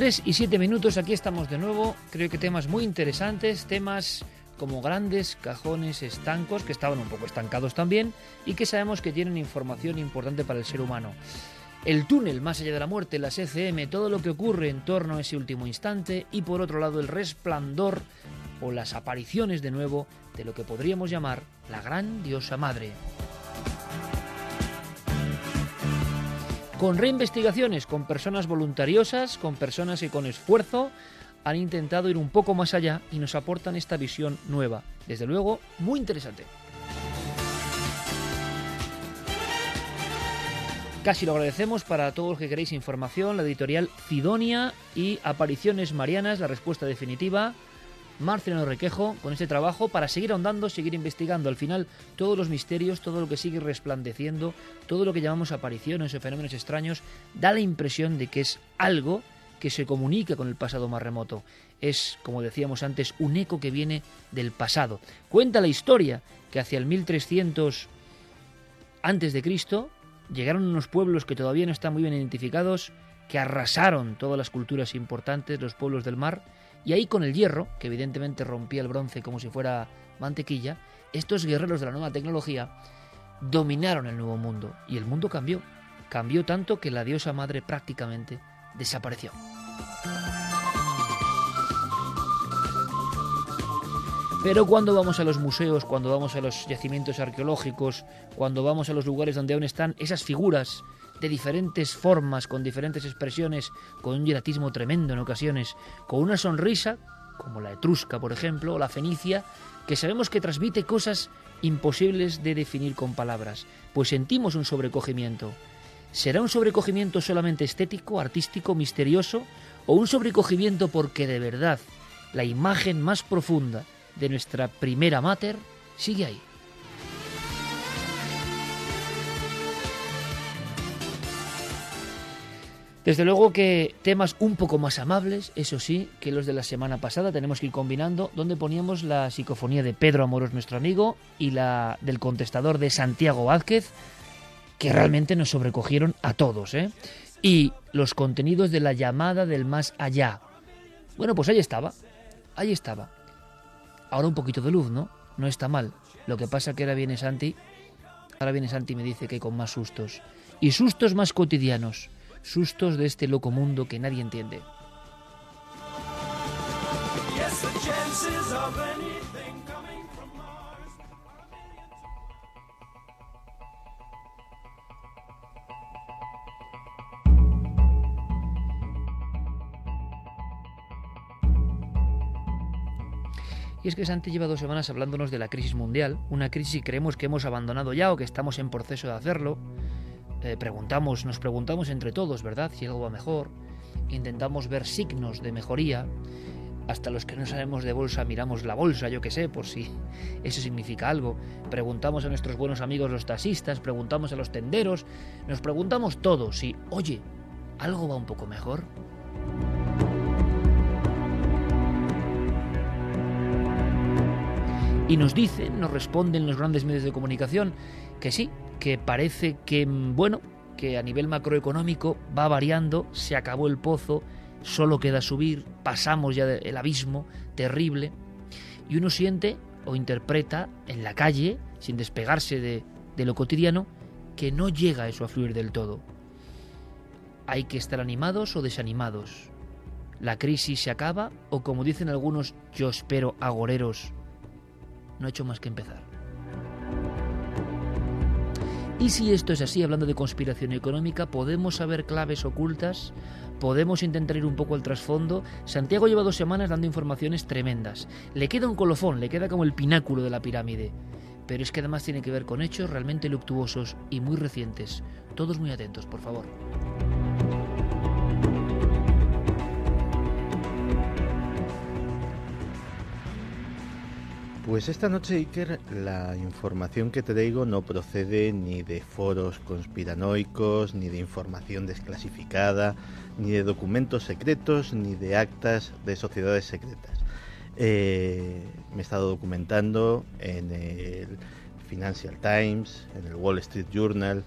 3 y 7 minutos, aquí estamos de nuevo. Creo que temas muy interesantes, temas como grandes cajones estancos, que estaban un poco estancados también, y que sabemos que tienen información importante para el ser humano. El túnel más allá de la muerte, las ECM, todo lo que ocurre en torno a ese último instante, y por otro lado el resplandor o las apariciones de nuevo de lo que podríamos llamar la gran diosa madre. Con reinvestigaciones, con personas voluntariosas, con personas que con esfuerzo han intentado ir un poco más allá y nos aportan esta visión nueva. Desde luego, muy interesante. Casi lo agradecemos para todos los que queréis información, la editorial Fidonia y Apariciones Marianas, la respuesta definitiva. Marcelino Requejo con este trabajo para seguir ahondando, seguir investigando. Al final, todos los misterios, todo lo que sigue resplandeciendo, todo lo que llamamos apariciones o fenómenos extraños, da la impresión de que es algo que se comunica con el pasado más remoto. Es, como decíamos antes, un eco que viene del pasado. Cuenta la historia que hacia el 1300 antes de Cristo llegaron unos pueblos que todavía no están muy bien identificados, que arrasaron todas las culturas importantes, los pueblos del mar, y ahí con el hierro, que evidentemente rompía el bronce como si fuera mantequilla, estos guerreros de la nueva tecnología dominaron el nuevo mundo y el mundo cambió. Cambió tanto que la diosa madre prácticamente desapareció. Pero cuando vamos a los museos, cuando vamos a los yacimientos arqueológicos, cuando vamos a los lugares donde aún están esas figuras de diferentes formas, con diferentes expresiones, con un hieratismo tremendo en ocasiones, con una sonrisa, como la etrusca, por ejemplo, o la fenicia, que sabemos que transmite cosas imposibles de definir con palabras, pues sentimos un sobrecogimiento. ¿Será un sobrecogimiento solamente estético, artístico, misterioso, o un sobrecogimiento porque de verdad la imagen más profunda de nuestra primera mater sigue ahí? Desde luego que temas un poco más amables, eso sí, que los de la semana pasada tenemos que ir combinando, donde poníamos la psicofonía de Pedro Amoros, nuestro amigo, y la del contestador de Santiago Vázquez, que realmente nos sobrecogieron a todos, ¿eh? Y los contenidos de la llamada del más allá. Bueno, pues ahí estaba, ahí estaba. Ahora un poquito de luz, ¿no? No está mal. Lo que pasa que ahora viene Santi, ahora viene Santi y me dice que con más sustos. Y sustos más cotidianos sustos de este loco mundo que nadie entiende. Y es que Santi lleva dos semanas hablándonos de la crisis mundial, una crisis que creemos que hemos abandonado ya o que estamos en proceso de hacerlo, eh, preguntamos, nos preguntamos entre todos, ¿verdad? Si algo va mejor. Intentamos ver signos de mejoría. Hasta los que no sabemos de bolsa miramos la bolsa, yo qué sé, por si eso significa algo. Preguntamos a nuestros buenos amigos los taxistas, preguntamos a los tenderos, nos preguntamos todos si, oye, ¿algo va un poco mejor? Y nos dicen, nos responden los grandes medios de comunicación que sí, que parece que, mm, bueno, que a nivel macroeconómico va variando, se acabó el pozo, solo queda subir, pasamos ya el abismo terrible, y uno siente o interpreta en la calle, sin despegarse de, de lo cotidiano, que no llega eso a fluir del todo. Hay que estar animados o desanimados. La crisis se acaba o como dicen algunos, yo espero agoreros, no ha hecho más que empezar. Y si esto es así, hablando de conspiración económica, podemos saber claves ocultas, podemos intentar ir un poco al trasfondo. Santiago lleva dos semanas dando informaciones tremendas. Le queda un colofón, le queda como el pináculo de la pirámide. pero es que además tiene que ver con hechos realmente luctuosos y muy recientes. Todos muy atentos, por favor. Pues esta noche, Iker, la información que te digo no procede ni de foros conspiranoicos, ni de información desclasificada, ni de documentos secretos, ni de actas de sociedades secretas. Eh, me he estado documentando en el Financial Times, en el Wall Street Journal,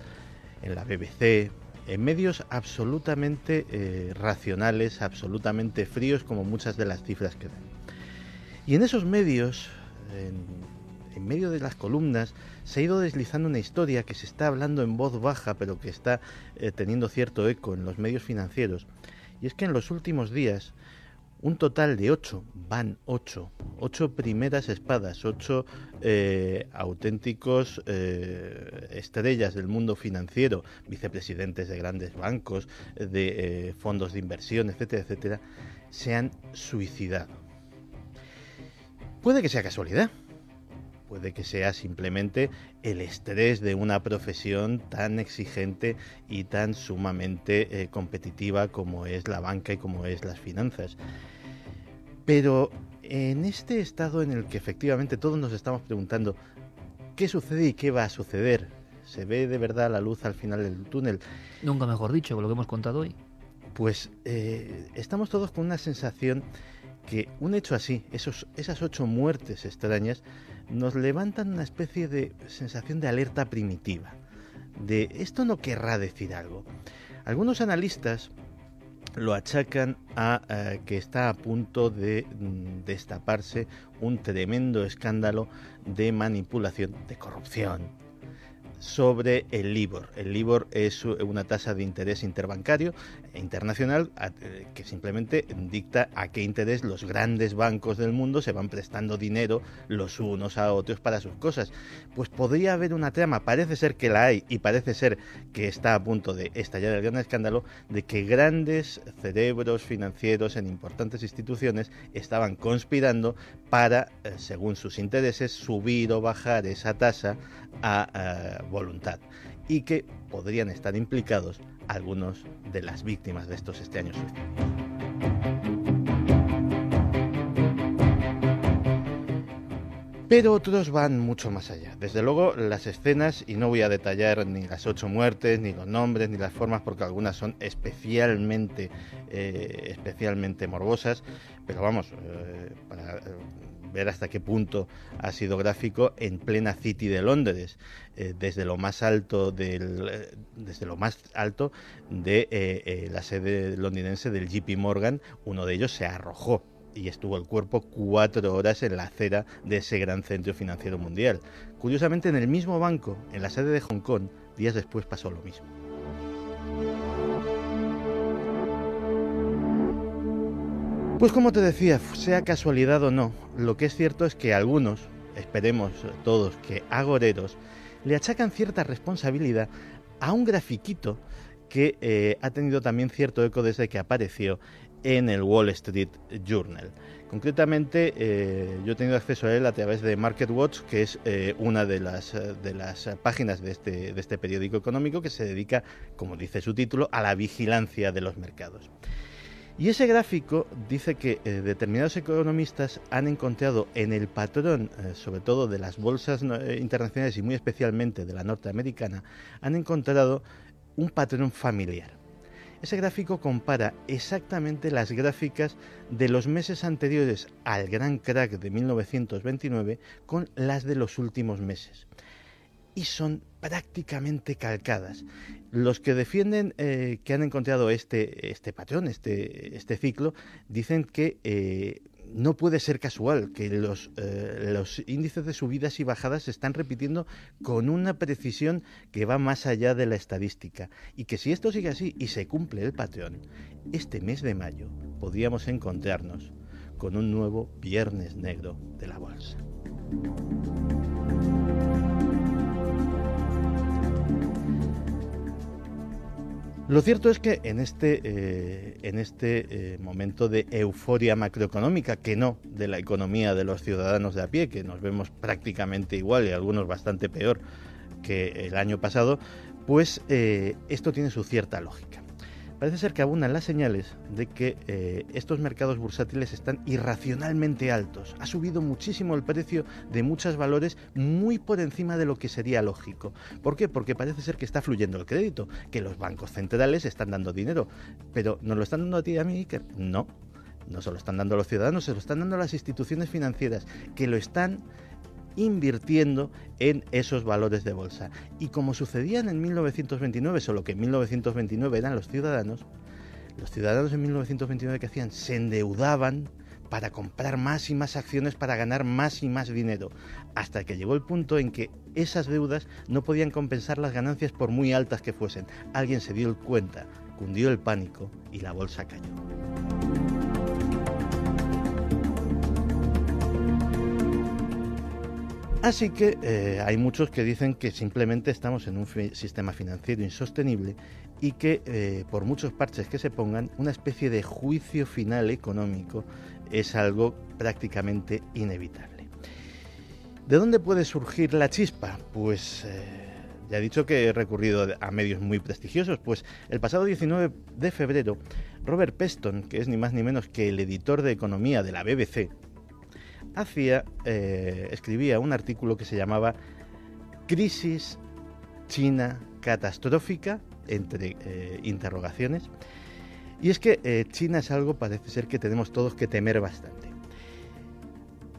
en la BBC, en medios absolutamente eh, racionales, absolutamente fríos, como muchas de las cifras que dan. Y en esos medios en, medio de las columnas se ha ido deslizando una historia que se está hablando en voz baja, pero que está eh, teniendo cierto eco en los medios financieros. Y es que en los últimos días, un total de ocho, van ocho, ocho primeras espadas, ocho eh, auténticos eh, estrellas del mundo financiero, vicepresidentes de grandes bancos, de fondos de inversión, etcétera, etcétera, se han suicidado Puede que sea casualidad, puede que sea simplemente el estrés de una profesión tan exigente y tan sumamente eh, competitiva como es la banca y como es las finanzas. Pero en este estado en el que efectivamente todos nos estamos preguntando qué sucede y qué va a suceder, ¿se ve de verdad la luz al final del túnel? Nunca mejor dicho, con lo que hemos contado hoy. Pues eh, estamos todos con una sensación que un hecho así, esos, esas ocho muertes extrañas, nos levantan una especie de sensación de alerta primitiva, de esto no querrá decir algo. Algunos analistas lo achacan a eh, que está a punto de mm, destaparse un tremendo escándalo de manipulación, de corrupción, sobre el LIBOR. El LIBOR es una tasa de interés interbancario internacional eh, que simplemente dicta a qué interés los grandes bancos del mundo se van prestando dinero los unos a otros para sus cosas. Pues podría haber una trama, parece ser que la hay y parece ser que está a punto de estallar el gran escándalo de que grandes cerebros financieros en importantes instituciones estaban conspirando para, eh, según sus intereses, subir o bajar esa tasa a eh, voluntad y que podrían estar implicados algunos de las víctimas de estos extraños Pero otros van mucho más allá. Desde luego, las escenas, y no voy a detallar ni las ocho muertes, ni los nombres, ni las formas, porque algunas son especialmente, eh, especialmente morbosas, pero vamos, eh, para ver hasta qué punto ha sido gráfico en plena City de Londres, eh, desde lo más alto eh, desde lo más alto de eh, la sede londinense del JP Morgan, uno de ellos se arrojó y estuvo el cuerpo cuatro horas en la acera de ese gran centro financiero mundial. Curiosamente, en el mismo banco, en la sede de Hong Kong, días después pasó lo mismo. Pues como te decía, sea casualidad o no, lo que es cierto es que algunos, esperemos todos que agoreros, le achacan cierta responsabilidad a un grafiquito que eh, ha tenido también cierto eco desde que apareció en el Wall Street Journal. Concretamente, eh, yo he tenido acceso a él a través de MarketWatch, que es eh, una de las, de las páginas de este, de este periódico económico que se dedica, como dice su título, a la vigilancia de los mercados. Y ese gráfico dice que eh, determinados economistas han encontrado en el patrón, eh, sobre todo de las bolsas eh, internacionales y muy especialmente de la norteamericana, han encontrado un patrón familiar. Ese gráfico compara exactamente las gráficas de los meses anteriores al gran crack de 1929 con las de los últimos meses y son prácticamente calcadas. Los que defienden eh, que han encontrado este, este patrón, este, este ciclo, dicen que eh, no puede ser casual, que los, eh, los índices de subidas y bajadas se están repitiendo con una precisión que va más allá de la estadística y que si esto sigue así y se cumple el patrón, este mes de mayo podríamos encontrarnos con un nuevo viernes negro de la bolsa. Lo cierto es que en este, eh, en este eh, momento de euforia macroeconómica, que no de la economía de los ciudadanos de a pie, que nos vemos prácticamente igual y algunos bastante peor que el año pasado, pues eh, esto tiene su cierta lógica parece ser que abundan las señales de que eh, estos mercados bursátiles están irracionalmente altos. Ha subido muchísimo el precio de muchos valores muy por encima de lo que sería lógico. ¿Por qué? Porque parece ser que está fluyendo el crédito, que los bancos centrales están dando dinero. Pero ¿nos lo están dando a ti y a mí? No. No se lo están dando a los ciudadanos, se lo están dando a las instituciones financieras, que lo están invirtiendo en esos valores de bolsa. Y como sucedían en 1929, solo que en 1929 eran los ciudadanos, los ciudadanos en 1929 que hacían se endeudaban para comprar más y más acciones para ganar más y más dinero, hasta que llegó el punto en que esas deudas no podían compensar las ganancias por muy altas que fuesen. Alguien se dio cuenta, cundió el pánico y la bolsa cayó. Así que eh, hay muchos que dicen que simplemente estamos en un sistema financiero insostenible y que eh, por muchos parches que se pongan, una especie de juicio final económico es algo prácticamente inevitable. ¿De dónde puede surgir la chispa? Pues eh, ya he dicho que he recurrido a medios muy prestigiosos, pues el pasado 19 de febrero, Robert Peston, que es ni más ni menos que el editor de economía de la BBC, hacía, eh, escribía un artículo que se llamaba Crisis China catastrófica, entre eh, interrogaciones. Y es que eh, China es algo, parece ser, que tenemos todos que temer bastante.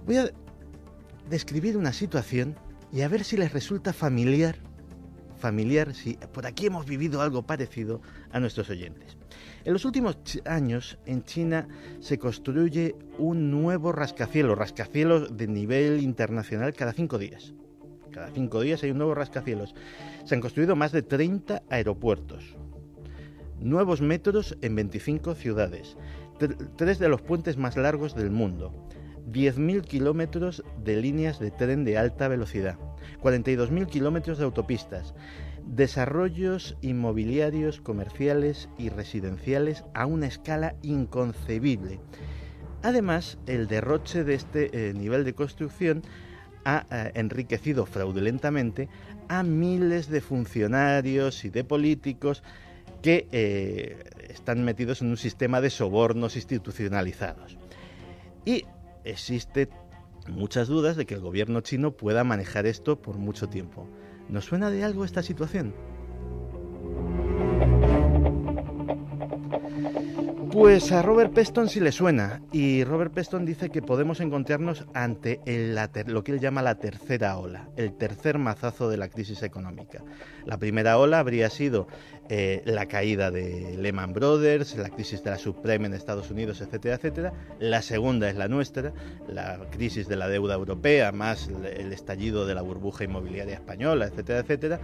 Voy a describir una situación y a ver si les resulta familiar, familiar, si por aquí hemos vivido algo parecido a nuestros oyentes. En los últimos años en China se construye un nuevo rascacielos, rascacielos de nivel internacional cada cinco días. Cada cinco días hay un nuevo rascacielos. Se han construido más de 30 aeropuertos, nuevos metros en 25 ciudades, tres de los puentes más largos del mundo, 10.000 kilómetros de líneas de tren de alta velocidad, 42.000 kilómetros de autopistas, desarrollos inmobiliarios, comerciales y residenciales a una escala inconcebible. Además, el derroche de este eh, nivel de construcción ha eh, enriquecido fraudulentamente a miles de funcionarios y de políticos que eh, están metidos en un sistema de sobornos institucionalizados. Y existe muchas dudas de que el gobierno chino pueda manejar esto por mucho tiempo. ¿Nos suena de algo esta situación? Pues a Robert Peston sí le suena, y Robert Peston dice que podemos encontrarnos ante lo que él llama la tercera ola, el tercer mazazo de la crisis económica. La primera ola habría sido eh, la caída de Lehman Brothers, la crisis de la subprime en Estados Unidos, etcétera, etcétera. La segunda es la nuestra, la crisis de la deuda europea, más el estallido de la burbuja inmobiliaria española, etcétera, etcétera.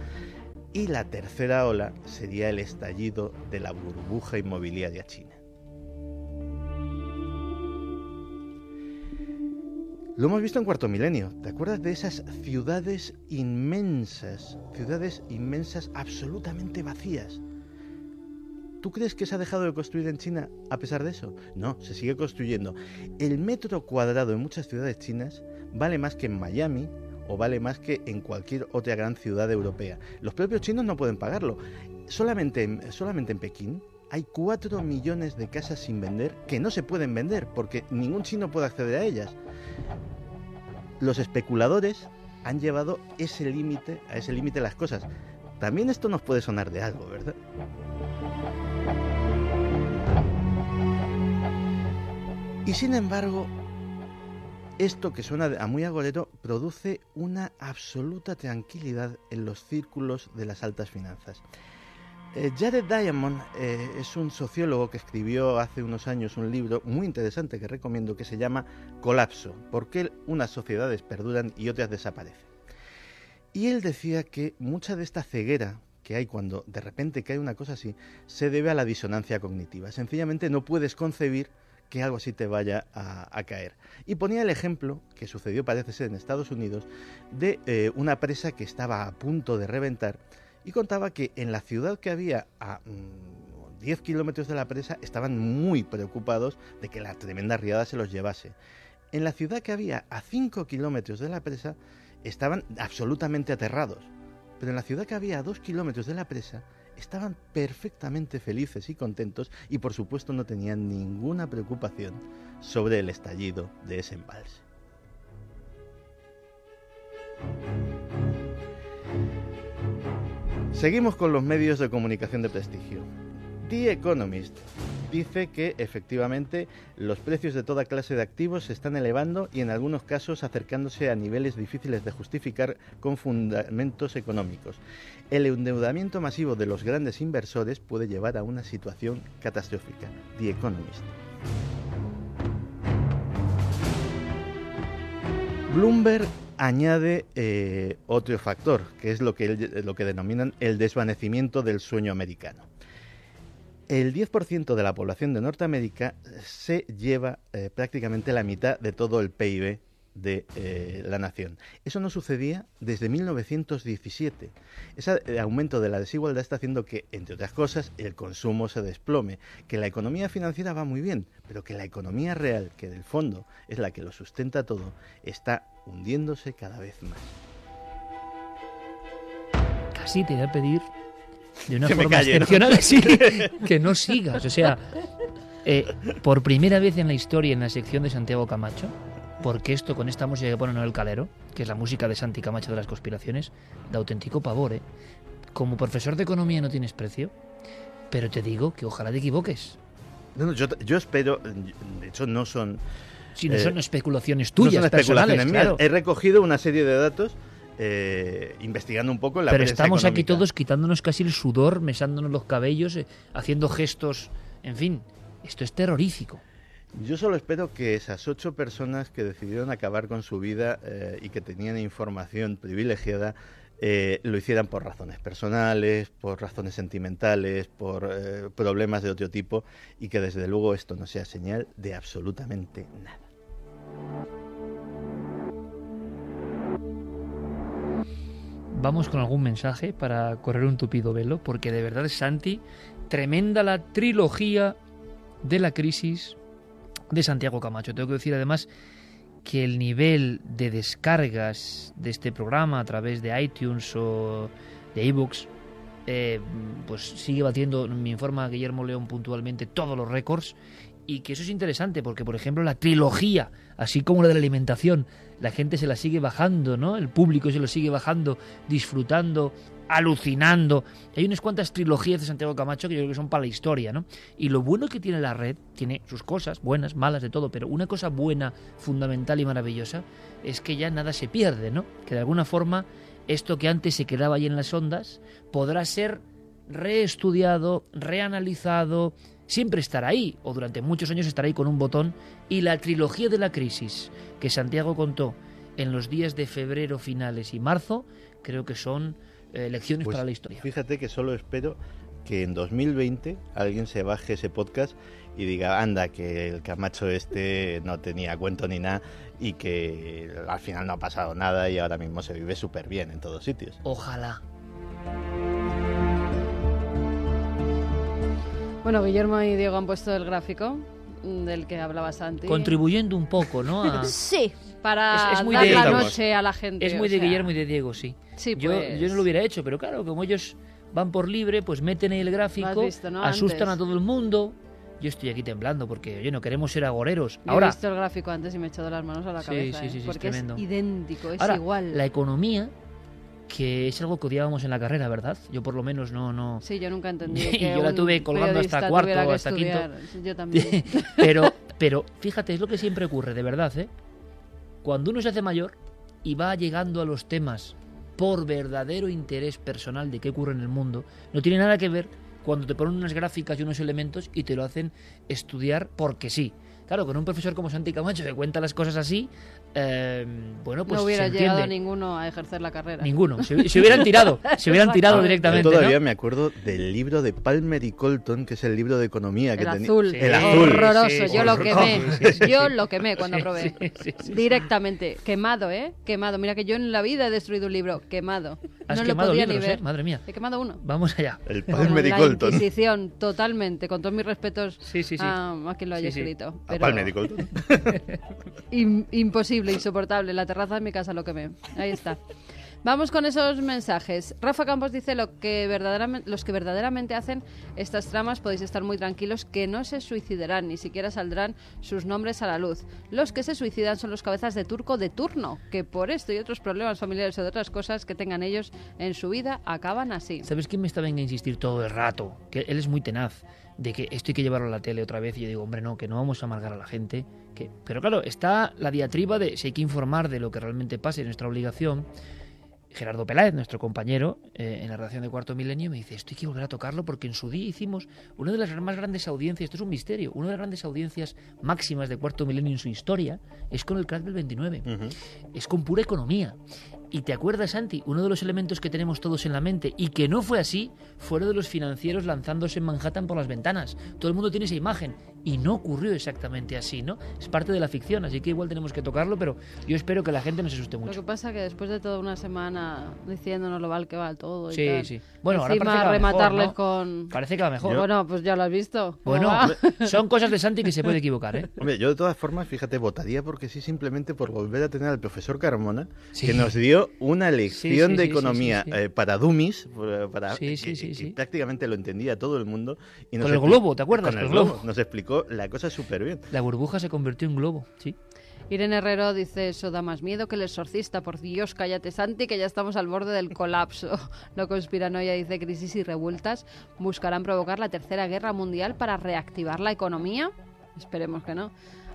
Y la tercera ola sería el estallido de la burbuja inmobiliaria china. Lo hemos visto en cuarto milenio. ¿Te acuerdas de esas ciudades inmensas? Ciudades inmensas absolutamente vacías. ¿Tú crees que se ha dejado de construir en China a pesar de eso? No, se sigue construyendo. El metro cuadrado en muchas ciudades chinas vale más que en Miami o vale más que en cualquier otra gran ciudad europea. Los propios chinos no pueden pagarlo. Solamente en, solamente en Pekín hay 4 millones de casas sin vender que no se pueden vender porque ningún chino puede acceder a ellas los especuladores han llevado ese límite, a ese límite las cosas. También esto nos puede sonar de algo, ¿verdad? Y sin embargo, esto que suena a muy agorero produce una absoluta tranquilidad en los círculos de las altas finanzas. Eh, Jared Diamond eh, es un sociólogo que escribió hace unos años un libro muy interesante que recomiendo que se llama Colapso, por qué unas sociedades perduran y otras desaparecen. Y él decía que mucha de esta ceguera que hay cuando de repente cae una cosa así se debe a la disonancia cognitiva. Sencillamente no puedes concebir que algo así te vaya a, caer. Y ponía el ejemplo, que sucedió parece ser en Estados Unidos, de eh, una presa que estaba a punto de reventar y contaba que en la ciudad que había a 10 mm, kilómetros de la presa estaban muy preocupados de que la tremenda riada se los llevase. En la ciudad que había a 5 kilómetros de la presa estaban absolutamente aterrados. Pero en la ciudad que había a 2 kilómetros de la presa estaban perfectamente felices y contentos y por supuesto no tenían ninguna preocupación sobre el estallido de ese embalse. Seguimos con los medios de comunicación de prestigio. The Economist dice que efectivamente los precios de toda clase de activos se están elevando y en algunos casos acercándose a niveles difíciles de justificar con fundamentos económicos. El endeudamiento masivo de los grandes inversores puede llevar a una situación catastrófica. The Economist. Bloomberg añade eh, otro factor, que es lo que, lo que denominan el desvanecimiento del sueño americano el 10% de la población de Norteamérica se lleva eh, prácticamente la mitad de todo el PIB de eh, la nación. Eso no sucedía desde 1917. Ese aumento de la desigualdad está haciendo que, entre otras cosas, el consumo se desplome, que la economía financiera va muy bien, pero que la economía real, que del fondo es la que lo sustenta todo, está hundiéndose cada vez más. Casi te voy a pedir de una forma excepcional, que no sigas. O sea, eh, por primera vez en la historia en la sección de Santiago Camacho, porque esto con esta música que ponen en el calero, que es la música de Santi Camacho de las conspiraciones, de auténtico pavor, ¿eh? Como profesor de economía no tienes precio, pero te digo que ojalá te equivoques. No, yo, yo espero, de hecho no son... Si no son eh, especulaciones tuyas, no son especulaciones mías. He recogido una serie de datos eh, investigando un poco la Pero estamos aquí todos quitándonos casi el sudor, mesándonos los cabellos, eh, haciendo gestos, en fin, esto es terrorífico. Yo solo espero que esas ocho personas que decidieron acabar con su vida eh, y que tenían información privilegiada lo hicieran por razones personales, por razones sentimentales, por problemas de otro tipo y que desde luego esto no sea señal de absolutamente nada. Vamos con algún mensaje para correr un tupido velo, porque de verdad, Santi, tremenda la trilogía de la crisis de Santiago Camacho. Tengo que decir además que el nivel de descargas de este programa a través de iTunes o de ebooks eh, pues sigue batiendo, me informa Guillermo León puntualmente, todos los récords y que eso es interesante porque, por ejemplo, la trilogía, así como la de la alimentación, la gente se la sigue bajando, ¿no? El público se lo sigue bajando, disfrutando, alucinando. Hay unas cuantas trilogías de Santiago Camacho que yo creo que son para la historia, ¿no? Y lo bueno que tiene la red, tiene sus cosas, buenas, malas, de todo, pero una cosa buena, fundamental y maravillosa es que ya nada se pierde, ¿no? Que de alguna forma esto que antes se quedaba ahí en las ondas podrá ser reestudiado, reanalizado, siempre estará ahí, o durante muchos años estará ahí con un botón, y la trilogía de la crisis que Santiago contó en los días de febrero finales y marzo, creo que son eh, lecciones pues para la historia. Fíjate que solo espero que en 2020 alguien se baje ese podcast y diga, anda, que el Camacho este no tenía cuento ni nada y que al final no ha pasado nada y ahora mismo se vive súper bien en todos sitios. Ojalá. Bueno, Guillermo y Diego han puesto el gráfico del que hablaba Santi. Contribuyendo un poco, ¿no? Sí, para es, dar la noche a la gente. Es muy de Guillermo y de Diego, sí. sí yo, pues. yo no lo hubiera hecho, pero claro, como ellos van por libre, pues meten el gráfico, asustan a todo el mundo. Yo estoy aquí temblando porque, oye, no queremos ser agoreros. Ahora, he visto el gráfico antes y me he echado las manos a la cabeza. Sí, sí, ¿eh? sí, porque es, idéntico, es igual. La economía que es algo que odiábamos en la carrera, ¿verdad? Yo por lo menos no... no... Sí, yo nunca entendí que Yo la tuve colgando hasta cuarto, hasta quinto. Yo también. pero, pero fíjate, es lo que siempre ocurre, de verdad, ¿eh? Cuando uno se hace mayor y va llegando a los temas por verdadero interés personal de qué ocurre en el mundo, no tiene nada que ver cuando te ponen unas gráficas y unos elementos y te lo hacen estudiar porque sí. Claro, con un profesor como Santi Camacho que cuenta las cosas así, eh, bueno, pues no hubiera se llegado ninguno a ejercer la carrera. Ninguno, se, hubieran tirado, se hubieran tirado directamente. Yo todavía me acuerdo del libro de Palmer y Colton, que es el libro de economía que el azul, el azul, horroroso. yo lo quemé, yo lo quemé cuando probé, directamente, quemado, ¿eh? Quemado. Mira que yo en la vida he destruido un libro, quemado. Has quemado libros, ¿eh? Madre mía. He quemado uno. Vamos allá. El padre La Inquisición, totalmente. Con todos mis respetos A, quien lo haya escrito. Pero... imposible, insoportable. La terraza de mi casa lo quemé. Ahí está. Vamos con esos mensajes. Rafa Campos dice lo que verdaderamente, los que verdaderamente hacen estas tramas podéis estar muy tranquilos que no se suicidarán, ni siquiera saldrán sus nombres a la luz. Los que se suicidan son los cabezas de turco de turno, que por esto y otros problemas familiares o de otras cosas que tengan ellos en su vida acaban así. ¿Sabes quién me está venga a insistir todo el rato? Que él es muy tenaz de que esto hay que llevarlo a la tele otra vez y yo digo, hombre, no, que no vamos a amargar a la gente. Que... Pero claro, está la diatriba de si hay que informar de lo que realmente pasa y nuestra obligación. Gerardo Peláez, nuestro compañero eh, en la redacción de Cuarto Milenio, me dice, esto hay que volver a tocarlo porque en su día hicimos una de las más grandes audiencias, esto es un misterio, una de las grandes audiencias máximas de Cuarto Milenio en su historia es con el crack del 29, es con pura economía. Y te acuerdas, Santi, uno de los elementos que tenemos todos en la mente y que no fue así, fue lo de los financieros lanzándose en Manhattan por las ventanas. Todo el mundo tiene esa imagen y no ocurrió exactamente así, ¿no? Es parte de la ficción, así que igual tenemos que tocarlo, pero yo espero que la gente no se asuste mucho. Lo que pasa es que después de toda una semana diciéndonos lo mal que va todo y Sí, sí. Bueno, Encima ahora parece rematarles con... Parece que va mejor. Bueno, pues ya lo has visto. Bueno, son cosas de Santi que se puede equivocar, ¿eh? Hombre, yo de todas formas, fíjate, votaría porque sí, simplemente por volver a tener al profesor Carmona, que nos dio una lección de economía eh, para dummies, para que, prácticamente lo entendía todo el mundo. Y con el globo, ¿te acuerdas? Con el globo. Nos explicó la cosa súper bien. La burbuja se convirtió en globo, sí. Irene Herrero dice, eso da más miedo que el exorcista. Por Dios, cállate, Santi, que ya estamos al borde del colapso. No conspiranoia dice, crisis y revueltas buscarán provocar la tercera guerra mundial para reactivar la economía. Esperemos que no.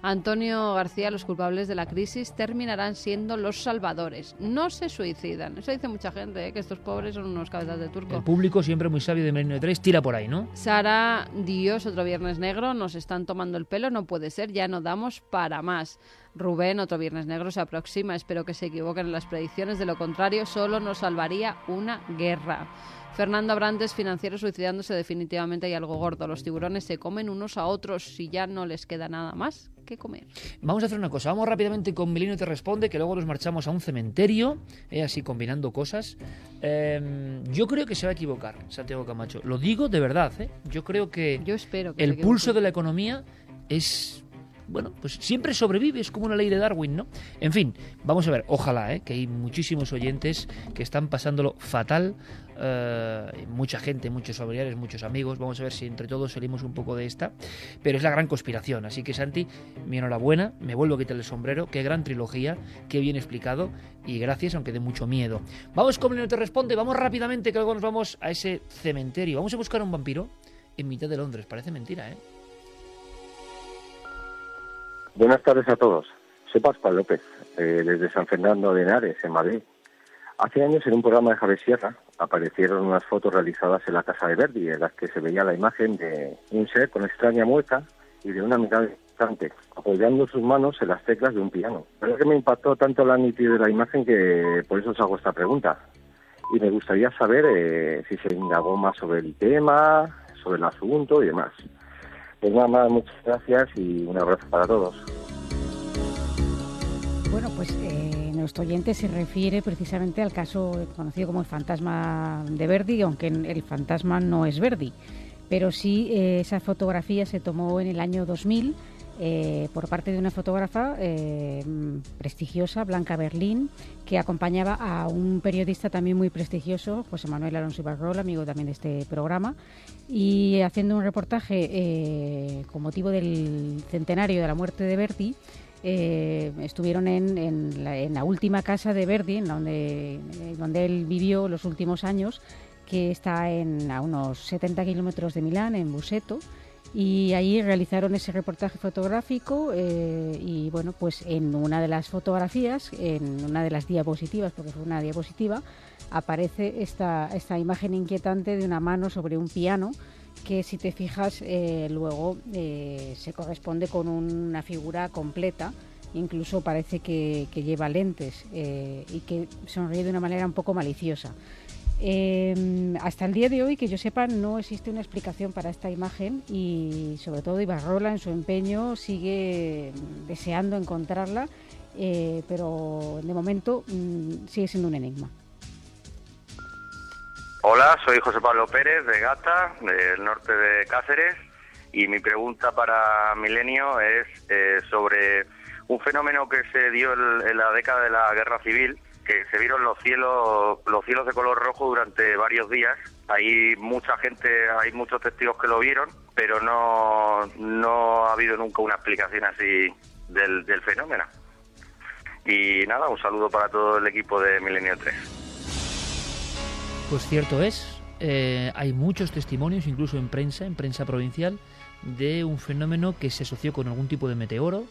Antonio García, los culpables de la crisis terminarán siendo los salvadores. No se suicidan. Eso dice mucha gente, ¿eh? que estos pobres son unos cabezas de turco. El público, siempre muy sabio de Merino 3, tira por ahí, ¿no? Sara, Dios, otro viernes negro, nos están tomando el pelo, no puede ser, ya no damos para más. Rubén, otro viernes negro, se aproxima, espero que se equivoquen en las predicciones, de lo contrario solo nos salvaría una guerra. Fernando Abrantes, financiero suicidándose definitivamente hay algo gordo. Los tiburones se comen unos a otros si ya no les queda nada más que comer. Vamos a hacer una cosa, vamos rápidamente con Milenio Te Responde, que luego nos marchamos a un cementerio, eh, así combinando cosas. Em, yo creo que se va a equivocar Santiago Camacho. Lo digo de verdad, ¿eh? Yo creo que, yo espero el pulso de la economía es bueno, pues siempre sobrevive, es como una ley de Darwin, ¿no? En fin, vamos a ver, ojalá, ¿eh? que hay muchísimos oyentes que están pasándolo fatal, eh, mucha gente, muchos familiares, muchos amigos, vamos a ver si entre todos salimos un poco de esta, pero es la gran conspiración, así que Santi, mi enhorabuena, me vuelvo a quitar el sombrero, qué gran trilogía, qué bien explicado. Y gracias, aunque de mucho miedo. Vamos con no te responde, vamos rápidamente que luego nos vamos a ese cementerio, vamos a buscar a un vampiro en mitad de Londres, parece mentira, ¿eh? Buenas tardes a todos. Soy Pascual López, eh, desde San Fernando de Henares, en Madrid. Hace años en un programa de Javier Sierra aparecieron unas fotos realizadas en la casa de Verdi, en las que se veía la imagen de un ser con extraña mueca y de una mirada distante, apoyando sus manos en las teclas de un piano. Pero que me impactó tanto la nitidez de la imagen que por eso os hago esta pregunta. Y me gustaría saber eh, si se indagó más sobre el tema, sobre el asunto y demás. Pues nada más, muchas gracias y un abrazo para todos. Bueno, pues eh, nuestro oyente se refiere precisamente al caso conocido como el fantasma de Verdi, aunque el fantasma no es Verdi. Pero sí, eh, esa fotografía se tomó en el año 2000 eh, por parte de una fotógrafa eh, prestigiosa, Blanca Berlín, que acompañaba a un periodista también muy prestigioso, José Manuel Alonso Ibarrola, amigo también de este programa, y haciendo un reportaje eh, con motivo del centenario de la muerte de Verdi. estuvieron en, la, última casa de Verdi, donde, donde él vivió los últimos años, que está en, a unos 70 kilómetros de Milán, en Buseto y ahí realizaron ese reportaje fotográfico eh, y bueno pues en una de las fotografías en una de las diapositivas porque fue una diapositiva aparece esta, esta imagen inquietante de una mano sobre un piano que si te fijas eh, luego eh, se corresponde con una figura completa incluso parece que, que lleva lentes y que sonríe de una manera un poco maliciosa eh, hasta el día de hoy, que yo sepa, no existe una explicación para esta imagen y sobre todo Ibarrola en su empeño sigue deseando encontrarla, eh, pero de momento mm, sigue siendo un enigma. Hola, soy José Pablo Pérez de Gata, del norte de Cáceres, y mi pregunta para Milenio es eh, sobre un fenómeno que se dio en la década de la Guerra Civil, que se vieron los cielos, los cielos de color rojo durante varios días. Hay mucha gente, hay muchos testigos que lo vieron, pero no, no ha habido nunca una explicación así del, fenómeno. Y nada, un saludo para todo el equipo de Milenio 3. Pues cierto es, eh, hay muchos testimonios, incluso en prensa, en prensa provincial, de un fenómeno que se asoció con algún tipo de meteoro,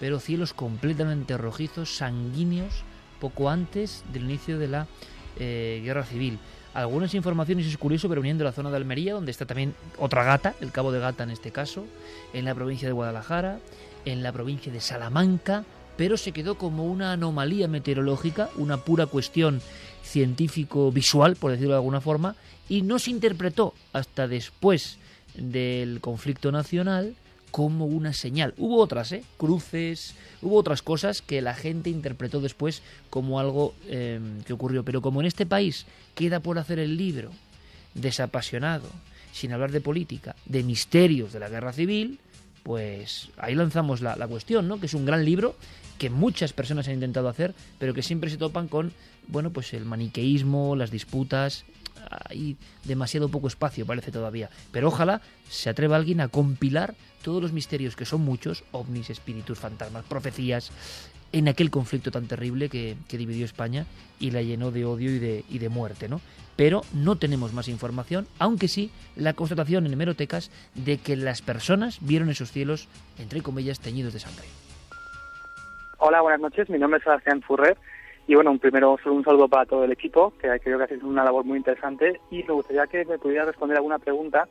pero cielos completamente rojizos, sanguíneos, poco antes del inicio de la eh, guerra civil. Algunas informaciones es curioso, pero viniendo de la zona de Almería, donde está también otra gata, el Cabo de Gata en este caso, en la provincia de Guadalajara, en la provincia de Salamanca, pero se quedó como una anomalía meteorológica, una pura cuestión científico visual, por decirlo de alguna forma, y no se interpretó hasta después del conflicto nacional como una señal. Hubo otras, ¿eh? cruces, hubo otras cosas que la gente interpretó después como algo em, que ocurrió. Pero como en este país queda por hacer el libro, desapasionado, sin hablar de política, de misterios de la guerra civil, pues ahí lanzamos la, la cuestión, ¿no? Que es un gran libro que muchas personas han intentado hacer, pero que siempre se topan con bueno, pues el maniqueísmo, las disputas, hay demasiado poco espacio, parece todavía. Pero ojalá se atreva alguien a compilar todos los misterios, que son muchos, ovnis, espíritus, fantasmas, profecías, en aquel conflicto tan terrible que, dividió España y la llenó de odio y de, y de muerte, ¿no? Pero no tenemos más información, aunque sí la constatación en hemerotecas de que las personas vieron esos cielos, entre comillas, teñidos de sangre. Hola, buenas noches. Mi nombre es Sebastián Furrer y bueno, primero un saludo para todo el equipo, que creo que hacéis una labor muy interesante. Y me gustaría que me pudiera responder alguna pregunta.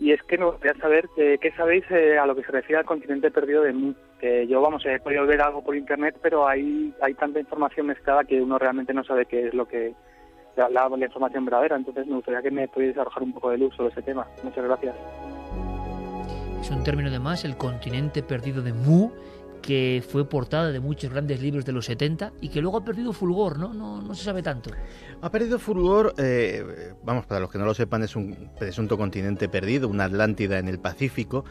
Y es que me gustaría saber eh, qué sabéis eh, a lo que se refiere al continente perdido de Mu. Que yo, vamos, he podido ver algo por internet, pero hay, hay tanta información mezclada que uno realmente no sabe qué es lo que la, la, información verdadera. Entonces me gustaría que me pudierais arrojar un poco de luz sobre ese tema. Muchas gracias. Es un término de más, el continente perdido de Mu que fue portada de muchos grandes libros de los 70 y que luego ha perdido fulgor, ¿no? No, no se sabe tanto. Ha perdido fulgor, eh, vamos, para los que no lo sepan, es un presunto continente perdido, una Atlántida en el Pacífico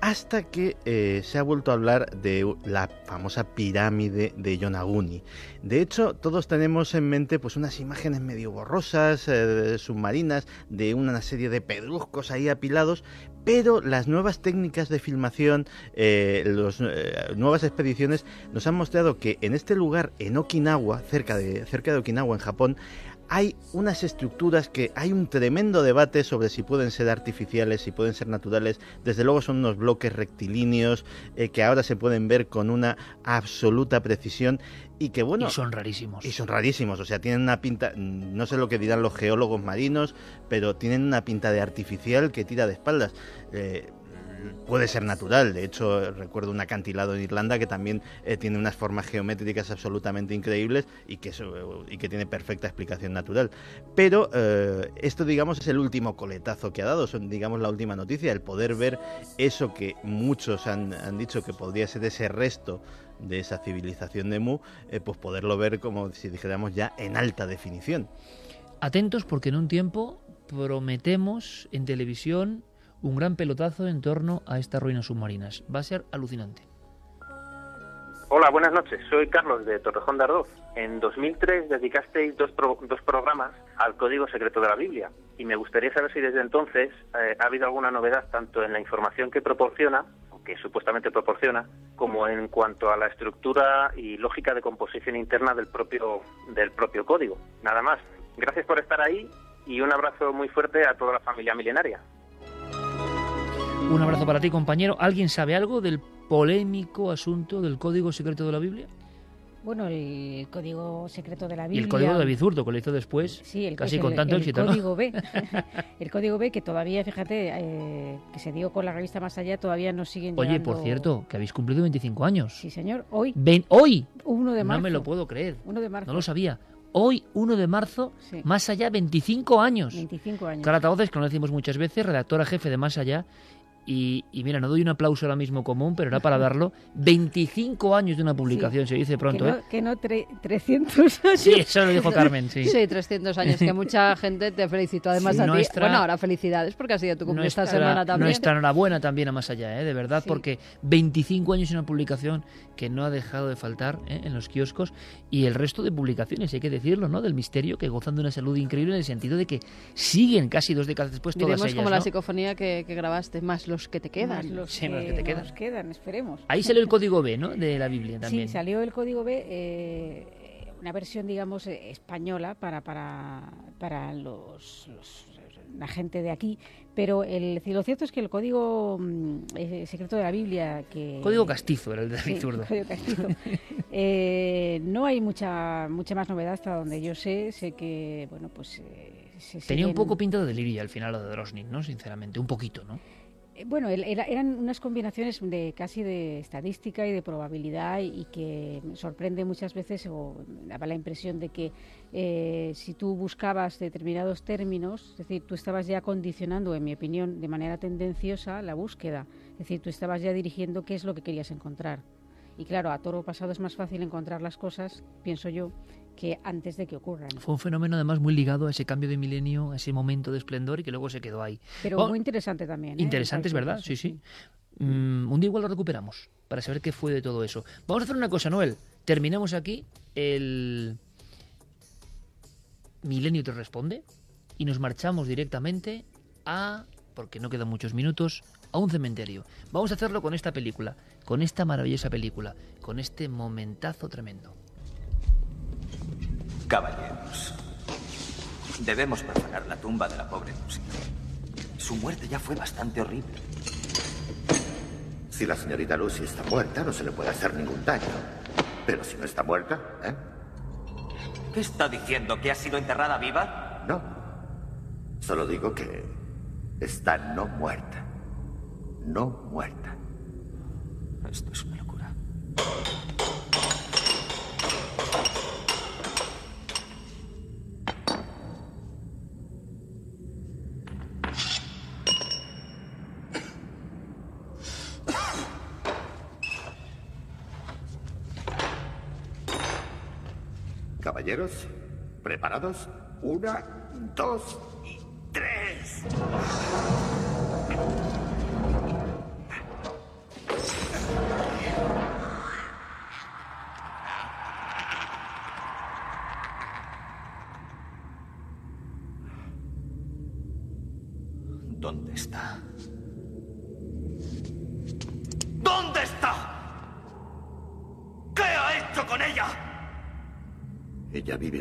hasta que eh, se ha vuelto a hablar de la famosa pirámide de Yonaguni. De hecho, todos tenemos en mente pues unas imágenes medio borrosas, eh, submarinas, de una serie de pedruscos ahí apilados, pero las nuevas técnicas de filmación, eh, las nuevas expediciones nos han mostrado que en este lugar, en Okinawa, cerca de, cerca de Okinawa, en Japón, hay unas estructuras que hay un tremendo debate sobre si pueden ser artificiales, si pueden ser naturales. Desde luego son unos bloques rectilíneos eh, que ahora se pueden ver con una absoluta precisión y que bueno... Y son rarísimos. Y son rarísimos, o sea, tienen una pinta, no sé lo que dirán los geólogos marinos, pero tienen una pinta de artificial que tira de espaldas. Eh, puede ser natural. De hecho, recuerdo un acantilado en Irlanda que también eh, tiene unas formas geométricas absolutamente increíbles y que, y que tiene perfecta explicación natural. Pero eh, esto, digamos, es el último coletazo que ha dado, son, digamos, la última noticia, el poder ver eso que muchos han, dicho que podría ser ese resto de esa civilización de Mu, eh, pues poderlo ver como si dijéramos ya en alta definición. Atentos porque en un tiempo prometemos en televisión un gran pelotazo en torno a estas ruinas submarinas. Va a ser alucinante. Hola, buenas noches. Soy Carlos de Torrejón de Ardoz. En 2003 dedicasteis dos, dos programas al código secreto de la Biblia y me gustaría saber si desde entonces eh, ha habido alguna novedad tanto en la información que proporciona, que supuestamente proporciona, como en cuanto a la estructura y lógica de composición interna del propio, del propio código. Nada más. Gracias por estar ahí y un abrazo muy fuerte a toda la familia milenaria. Un abrazo para ti, compañero. ¿Alguien sabe algo del polémico asunto del código secreto de la Biblia? Bueno, el código secreto de la Biblia. Y el código de Bizurdo, que lo hizo después, sí, el, casi con tanto el éxito, código B. el código B, que todavía, fíjate, eh, que se dio con la revista Más Allá, todavía no siguen Oye, por cierto, que habéis cumplido 25 años. Sí, señor, hoy. ¿Hoy? 1 de marzo. No me lo puedo creer. 1 de marzo. No lo sabía. Hoy, 1 de marzo, Más Allá, 25 años. 25 años. Clara Taoces, que lo decimos muchas veces, redactora jefe de Más Allá, Y, mira, no doy un aplauso ahora mismo común, pero era para darlo. 25 años de una publicación, se dice pronto, que no, ¿eh? Que no 300 años. Sí, eso lo dijo Carmen, sí. Sí, 300 años, que mucha gente te felicitó además a ti. Bueno, ahora felicidades porque ha sido tu cumpleaños esta semana también. Nuestra enhorabuena también a más allá, ¿eh? de verdad, porque 25 años en una publicación que no ha dejado de faltar ¿eh? en los kioscos y el resto de publicaciones, hay que decirlo, ¿no? Del misterio, que gozan de una salud increíble en el sentido de que siguen casi dos décadas después todas ellas, como la psicofonía que, grabaste, más los que te quedan. los, que, te quedan. quedan. esperemos. Ahí salió el código B, ¿no? De la Biblia también. Sí, salió el código B, eh, una versión, digamos, eh, española para, para, para los, la gente de aquí, pero el, lo cierto es que el código mm, eh, secreto de la Biblia que código castizo era el de sí, Zurdo. Código castizo. no hay mucha mucha más novedad hasta donde yo sé, sé que bueno pues tenía un poco pinta de delirio al final lo de Drosnin, ¿no? Sinceramente, un poquito, ¿no? Bueno, eran unas combinaciones de casi de estadística y de probabilidad y que sorprende muchas veces o daba la impresión de que eh, si tú buscabas determinados términos, es decir, tú estabas ya condicionando, en mi opinión, de manera tendenciosa la búsqueda, es decir, tú estabas ya dirigiendo qué es lo que querías encontrar. Y claro, a toro pasado es más fácil encontrar las cosas, pienso yo, que antes de que ocurran. Fue un fenómeno además muy ligado a ese cambio de milenio, a ese momento de esplendor y que luego se quedó ahí. Pero muy interesante también. ¿eh? Interesante, es verdad, sí, sí. Mm, un día igual lo recuperamos para saber qué fue de todo eso. Vamos a hacer una cosa, Noel. Terminamos aquí el Milenio te responde y nos marchamos directamente a, porque no quedan muchos minutos, a un cementerio. Vamos a hacerlo con esta película, con esta maravillosa película, con este momentazo tremendo. Caballeros, debemos profanar la tumba de la pobre Lucy. Su muerte ya fue bastante horrible. Si la señorita Lucy está muerta, no se le puede hacer ningún daño. Pero si no está muerta, ¿eh? ¿Qué está diciendo? ¿Que ha sido enterrada viva? No. Solo digo que está no muerta. No muerta. Esto es una locura. ¿Preparados? Una, dos y tres.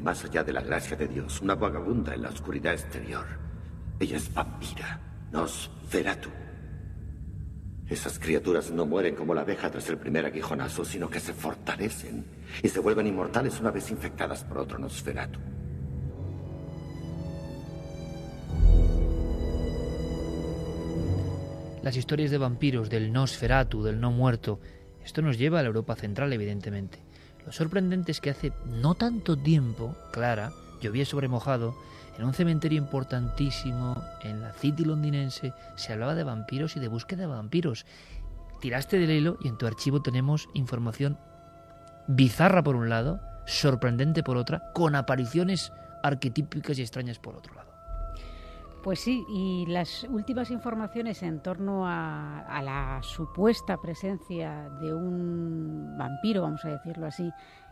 Más allá de la gracia de Dios, una vagabunda en la oscuridad exterior. Ella es vampira, Nosferatu. Esas criaturas no mueren como la abeja tras el primer aguijonazo, sino que se fortalecen y se vuelven inmortales una vez infectadas por otro Nosferatu. Las historias de vampiros, del Nosferatu, del no muerto, esto nos lleva a la Europa central, evidentemente. Lo sorprendente es que hace no tanto tiempo, Clara, llovía sobre mojado, en un cementerio importantísimo en la City londinense se hablaba de vampiros y de búsqueda de vampiros. Tiraste del hilo y en tu archivo tenemos información bizarra por un lado, sorprendente por otra, con apariciones arquetípicas y extrañas por otro lado. Pues sí, y las últimas informaciones en torno a, la supuesta presencia de un vampiro, vamos a decirlo así,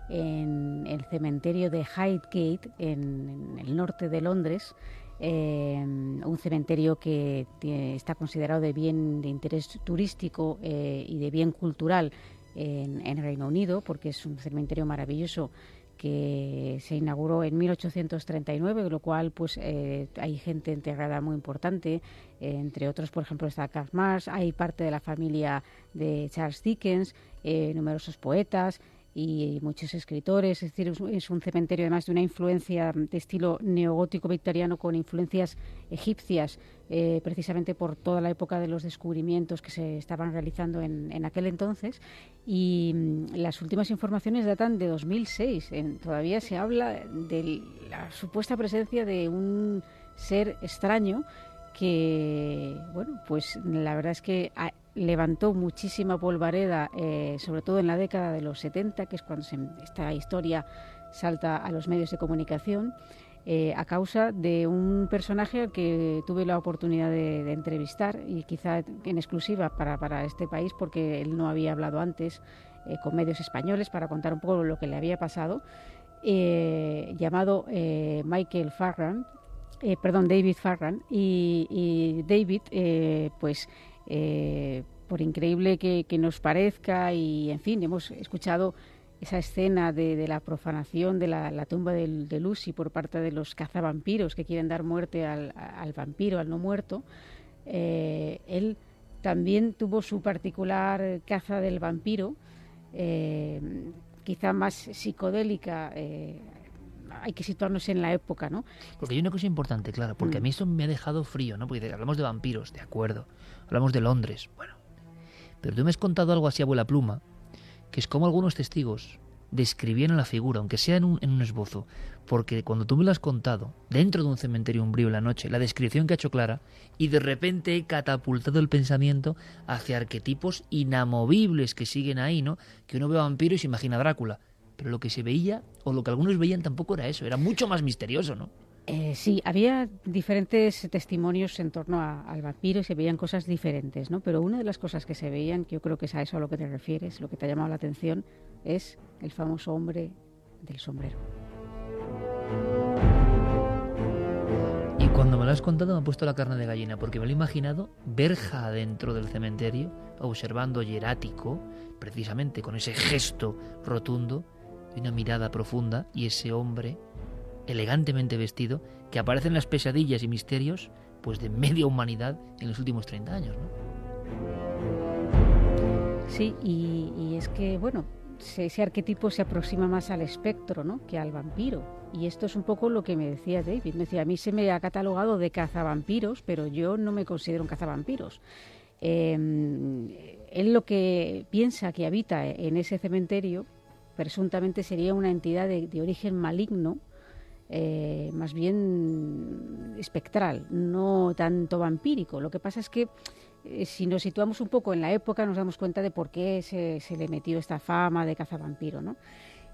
en el cementerio de Highgate, en, el norte de Londres, un cementerio que está considerado de bien de interés turístico eh, y de bien cultural en, en Reino Unido, porque es un cementerio maravilloso que se inauguró en 1839, lo cual pues eh, hay gente enterrada muy importante, eh, entre otros, por ejemplo, está Karl Marx, hay parte de la familia de Charles Dickens, eh, numerosos poetas, y muchos escritores, es decir, es un cementerio además de una influencia de estilo neogótico victoriano con influencias egipcias, eh, precisamente por toda la época de los descubrimientos que se estaban realizando en, aquel entonces. Y mm, las últimas informaciones datan de 2006. todavía se habla de la supuesta presencia de un ser extraño que, bueno, pues la verdad es que levantó muchísima polvareda, eh, sobre todo en la década de los 70, que es cuando esta historia salta a los medios de comunicación, eh, a causa de un personaje al que tuve la oportunidad de, entrevistar y quizá en exclusiva para, para, este país, porque él no había hablado antes eh, con medios españoles para contar un poco lo que le había pasado, llamado Michael Farran, perdón, David Farran, y, y David, pues eh, por increíble que, nos parezca, y en fin, hemos escuchado esa escena de, la profanación de la, tumba de, Lucy por parte de los cazavampiros que quieren dar muerte al, vampiro, al no muerto. Eh, él también tuvo su particular caza del vampiro, eh, quizá más psicodélica. hay que situarnos en la época, ¿no? Porque hay una cosa importante, claro, porque a mí eso me ha dejado frío, ¿no? Porque hablamos de vampiros, de acuerdo hablamos de Londres, bueno. Pero tú me has contado algo así, abuela pluma, que es como algunos testigos describieron la figura, aunque sea en un, esbozo, porque cuando tú me lo has contado, dentro de un cementerio umbrío en la noche, la descripción que ha hecho Clara, y de repente he catapultado el pensamiento hacia arquetipos inamovibles que siguen ahí, ¿no? Que uno ve a vampiro y se imagina Drácula. Pero lo que se veía, o lo que algunos veían, tampoco era eso, era mucho más misterioso, ¿no? Eh, sí, había diferentes testimonios en torno al vampiro y se veían cosas diferentes, ¿no? Pero una de las cosas que se veían, que yo creo que es a eso a lo que te refieres, lo que te ha llamado la atención, es el famoso hombre del sombrero. Y cuando me lo has contado me ha puesto la carne de gallina, porque me lo he imaginado verja dentro del cementerio, observando hierático, precisamente con ese gesto rotundo y una mirada profunda, y ese hombre elegantemente vestido que aparece en las pesadillas y misterios pues de media humanidad en los últimos 30 años. Sí, y, es que, bueno, ese arquetipo se aproxima más al espectro ¿no? que al vampiro. Y esto es un poco lo que me decía David. Decía, a mí se me ha catalogado de cazavampiros, pero yo no me considero un cazavampiros. Em, él lo que piensa que habita en ese cementerio presuntamente sería una entidad de origen maligno eh, más bien espectral, no tanto vampírico. Lo que pasa es que eh, si nos situamos un poco en la época nos damos cuenta de por qué se, le metió esta fama de cazavampiro, ¿no?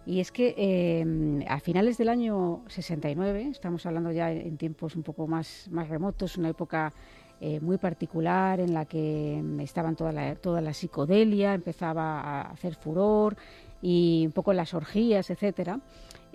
Y es que eh, a finales del año 69, estamos hablando ya en tiempos un poco más, remotos, una época muy particular en la que estaban toda la, toda la psicodelia, empezaba a hacer furor y un poco las orgías, etcétera.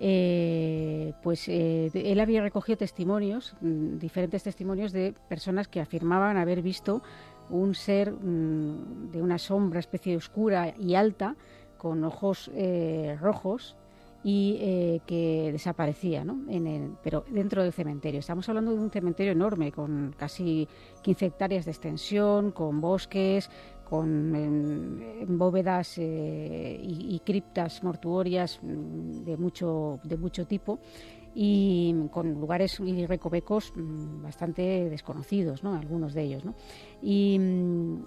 Eh, pues eh, él había recogido testimonios, mm, diferentes testimonios de personas que afirmaban haber visto un ser mm, de una sombra, especie oscura y alta, con ojos eh, rojos y que desaparecía. En pero dentro del cementerio. Estamos hablando de un cementerio enorme, con casi 15 hectáreas de extensión, con bosques, con bóvedas eh, y, criptas mortuorias mm, de mucho, de mucho tipo y con lugares y recovecos mm, bastante desconocidos, ¿no? algunos de ellos. ¿no? Y mm,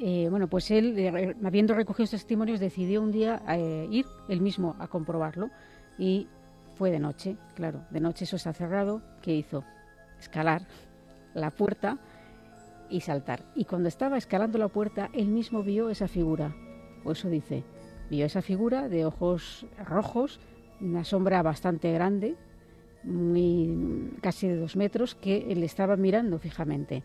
eh, bueno, pues él, eh, habiendo recogido estos testimonios, decidió un día ir él mismo a comprobarlo y fue de noche, claro, de noche eso está cerrado, ¿qué hizo? Escalar la puerta y saltar. Y cuando estaba escalando la puerta, él mismo vio esa figura, o eso dice, vio esa figura de ojos rojos, una sombra bastante grande, muy casi de dos metros, que le estaba mirando fijamente.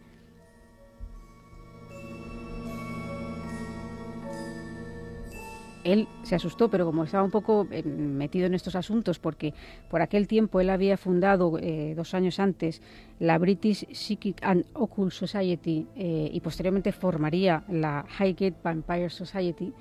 Él se asustó, pero como estaba un poco eh, metido en estos asuntos, porque por aquel tiempo él había fundado, eh, dos años antes, la British Psychic and Occult Society eh, y posteriormente formaría la Highgate Vampire Society,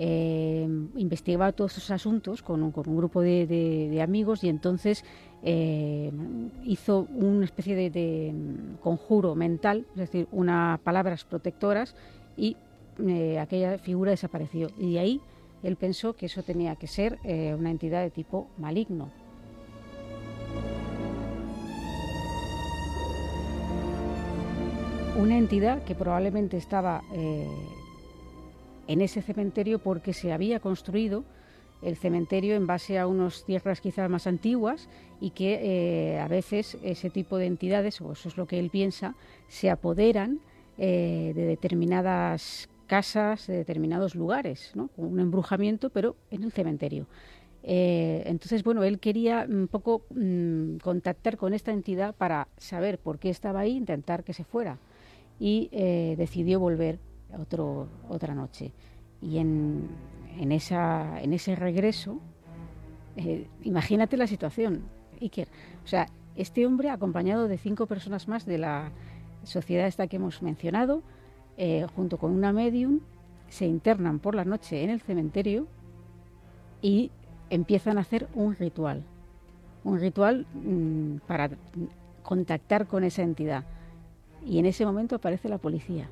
investigaba todos estos asuntos con un, grupo de, amigos y entonces hizo una especie de, de, conjuro mental, es decir, unas palabras protectoras y aquella figura desapareció. Y de ahí él pensó que eso tenía que ser eh, una entidad de tipo maligno. Una entidad que probablemente estaba eh, en ese cementerio porque se había construido el cementerio en base a unas tierras quizás más antiguas y que eh, a veces ese tipo de entidades, o eso es lo que él piensa, se apoderan de determinadas casas, de determinados lugares, ¿no? un embrujamiento, pero en el cementerio. Eh, entonces, bueno, él quería un poco mm, contactar con esta entidad para saber por qué estaba ahí, intentar que se fuera. Y decidió volver otro, otra noche. Y en, en, esa, en ese regreso, eh, imagínate la situación, Iker. O sea, este hombre, acompañado de cinco personas más de la sociedad esta que hemos mencionado, eh, junto con una medium, se internan por la noche en el cementerio y empiezan a hacer un ritual. Un ritual mm, para contactar con esa entidad. Y en ese momento aparece la policía.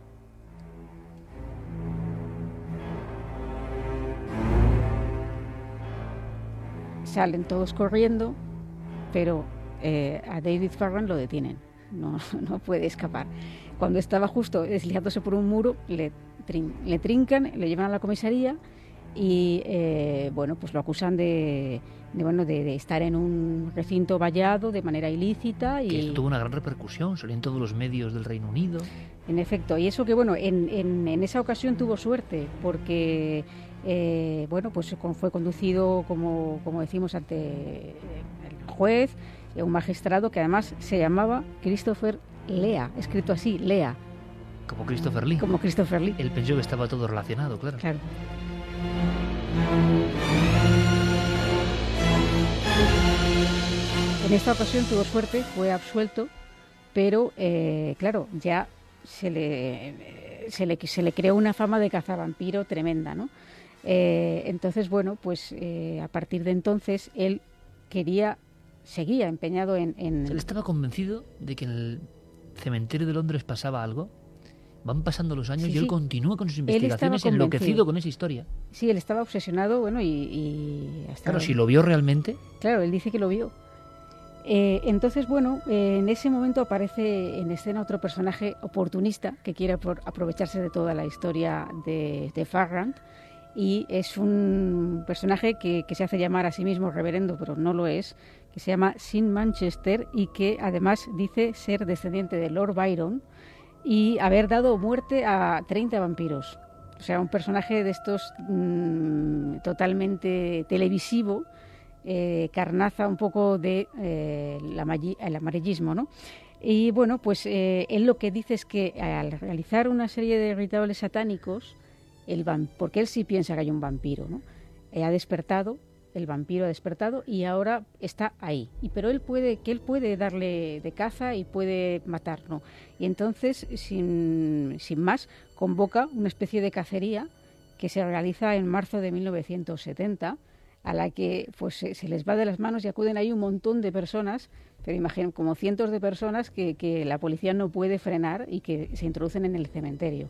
salen todos corriendo, pero eh, a David Farran lo detienen, no, no puede escapar. Cuando estaba justo deslizándose por un muro, le, le trincan, le llevan a la comisaría y eh, bueno, pues lo acusan de, bueno, de, estar en un recinto vallado de manera ilícita. Y que tuvo una gran repercusión, salió en todos los medios del Reino Unido. En efecto, y eso que bueno, en, en, en esa ocasión tuvo suerte, porque eh, bueno, pues fue conducido, como, como decimos, ante el juez, eh, un magistrado que además se llamaba Christopher Lea, escrito así, Lea. Como Christopher Lee. Como Christopher Lee. Él pensó que estaba todo relacionado, claro. Claro. En esta ocasión tuvo suerte, fue absuelto, pero eh, claro, ya se le, se le, se le creó una fama de cazavampiro tremenda, ¿no? Eh, entonces, bueno, pues eh, a partir de entonces él quería, seguía empeñado en... en... ¿Él estaba convencido de que en el cementerio de Londres pasaba algo? Van pasando los años y él continúa con sus investigaciones enloquecido con esa historia. Sí, él estaba obsesionado, bueno, y... claro, si lo vio realmente... Claro, él dice que lo vio. Eh, entonces, bueno, en ese momento aparece en escena otro personaje oportunista que quiere aprovecharse de toda la historia de, de Farrand y es un personaje que, se hace llamar a sí mismo reverendo, pero no lo es, que se llama Sin Manchester y que además dice ser descendiente de Lord Byron y haber dado muerte a 30 vampiros. O sea, un personaje de estos mm, totalmente televisivo, eh, carnaza un poco de eh, el amarillismo, ¿no? Y bueno, pues eh, él lo que dice es que al realizar una serie de rituales satánicos, el porque él sí piensa que hay un vampiro, ¿no? Eh, ha despertado, el vampiro ha despertado y ahora está ahí. Y pero él puede, que él puede darle de caza y puede matarlo. Y entonces, sin, sin más, convoca una especie de cacería que se realiza en marzo de 1970 a la que pues se, les va de las manos y acuden ahí un montón de personas, pero imaginen como cientos de personas que, que la policía no puede frenar y que se introducen en el cementerio.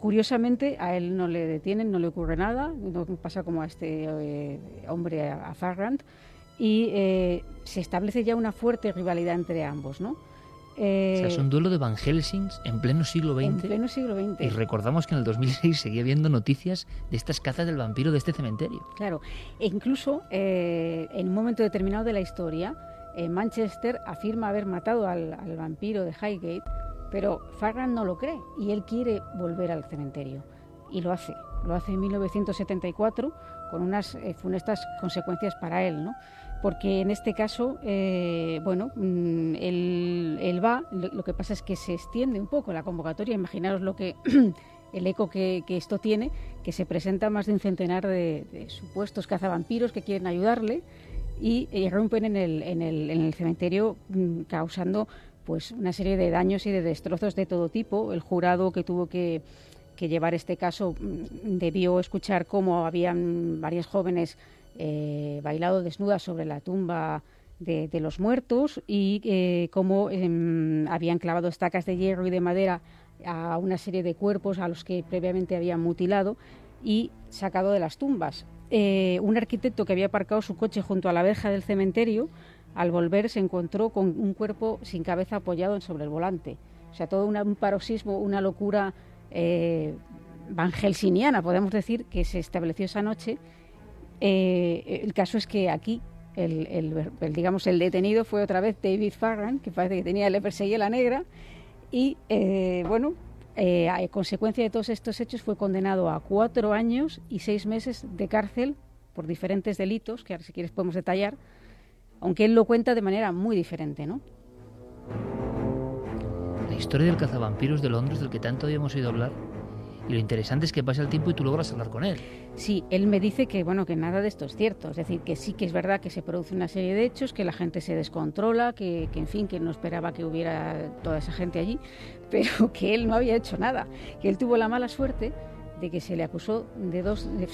Curiosamente, a él no le detienen, no le ocurre nada, no pasa como a este eh, hombre, a, Farrand, y eh, se establece ya una fuerte rivalidad entre ambos, ¿no? o sea, es un duelo de Van Helsings en pleno siglo XX. En pleno siglo XX. Y recordamos que en el 2006 seguía habiendo noticias de estas cazas del vampiro de este cementerio. Claro, e incluso eh, en un momento determinado de la historia, Manchester afirma haber matado al, al vampiro de Highgate pero Farran no lo cree y él quiere volver al cementerio. Y lo hace. Lo hace en 1974 con unas eh, funestas consecuencias para él, ¿no? Porque en este caso, eh, bueno, mm, él, va, lo, que pasa es que se extiende un poco la convocatoria. Imaginaros lo que el eco que, esto tiene, que se presenta más de un centenar de, supuestos cazavampiros que quieren ayudarle y irrumpen en el, en el, en el cementerio mm, causando pues una serie de daños y de destrozos de todo tipo. El jurado que tuvo que, llevar este caso mm, debió escuchar cómo habían varias jóvenes eh, bailado desnudas sobre la tumba de, los muertos y eh, cómo em, habían clavado estacas de hierro y de madera a una serie de cuerpos a los que previamente habían mutilado y sacado de las tumbas. Eh, un arquitecto que había aparcado su coche junto a la verja del cementerio al volver se encontró con un cuerpo sin cabeza apoyado sobre el volante. O sea, todo un paroxismo, una locura eh, van helsiniana, podemos decir, que se estableció esa noche Eh, el caso es que aquí el, digamos, el detenido fue otra vez David Farran, que parece que tenía, le perseguía la negra, y eh, bueno, eh, a consecuencia de todos estos hechos fue condenado a cuatro años y seis meses de cárcel por diferentes delitos, que ahora si quieres podemos detallar, aunque él lo cuenta de manera muy diferente, ¿no? La historia del cazavampiros de Londres, del que tanto habíamos oído hablar, y lo interesante es que pasa el tiempo y tú logras hablar con él. Sí, él me dice que bueno que nada de esto es cierto, es decir, que sí que es verdad que se produce una serie de hechos, que la gente se descontrola, que, que en fin, que no esperaba que hubiera toda esa gente allí, pero que él no había hecho nada, que él tuvo la mala suerte de que se le acusó de dos, de,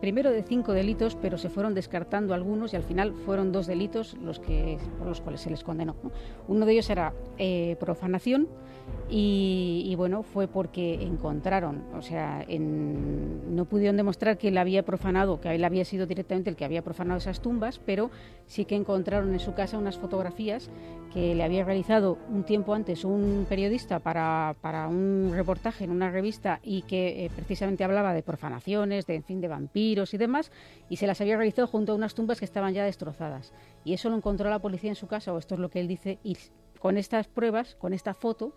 primero de cinco delitos, pero se fueron descartando algunos y al final fueron dos delitos los que, por los cuales se les condenó. Uno de ellos era eh, profanación y, bueno, fue porque encontraron, o sea, no pudieron demostrar que él había profanado, que él había sido directamente el que había profanado esas tumbas, pero sí que encontraron en su casa unas fotografías que le había realizado un tiempo antes un periodista para, para un reportaje en una revista y que eh, precisamente hablaba de profanaciones, de, en fin, de vampiros y demás, y se las había realizado junto a unas tumbas que estaban ya destrozadas. Y eso lo encontró la policía en su casa, o esto es lo que él dice, y con estas pruebas, con esta foto,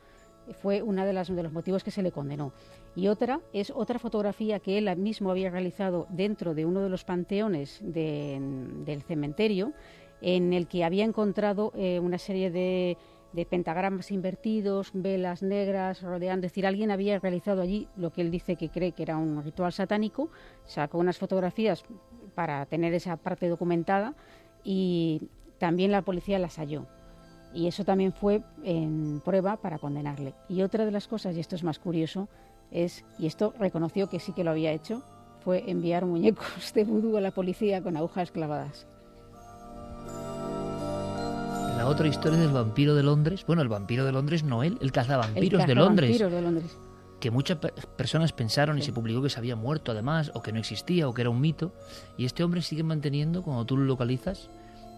fue uno de, los motivos que se le condenó. Y otra es otra fotografía que él mismo había realizado dentro de uno de los panteones del cementerio, en el que había encontrado eh, una serie de, pentagramas invertidos, velas negras rodeando. Es decir, alguien había realizado allí lo que él dice que cree que era un ritual satánico, sacó unas fotografías para tener esa parte documentada y también la policía las halló. Y eso también fue en prueba para condenarle. Y otra de las cosas, y esto es más curioso, es, y esto reconoció que sí que lo había hecho, fue enviar muñecos de vudú a la policía con agujas clavadas. La otra historia del vampiro de Londres, bueno, el vampiro de Londres, no él, el cazavampiros el de Londres. de Londres. Que muchas personas pensaron y se publicó que se había muerto además, o que no existía, o que era un mito. Y este hombre sigue manteniendo, cuando tú lo localizas,